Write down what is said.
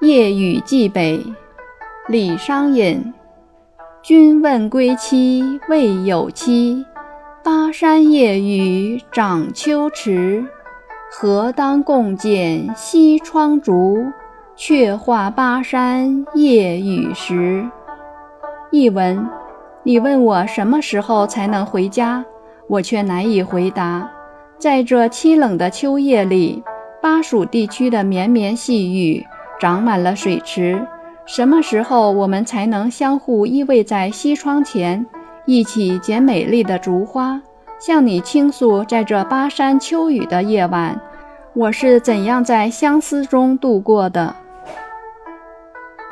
夜雨寄北，李商隐。君问归期未有期，巴山夜雨涨秋池。何当共剪西窗烛，却话巴山夜雨时。译文：你问我什么时候才能回家，我却难以回答。在这凄冷的秋夜里，巴蜀地区的绵绵细雨。长满了水池，什么时候我们才能相互依偎在西窗前，一起捡美丽的竹花，向你倾诉，在这巴山秋雨的夜晚，我是怎样在相思中度过的？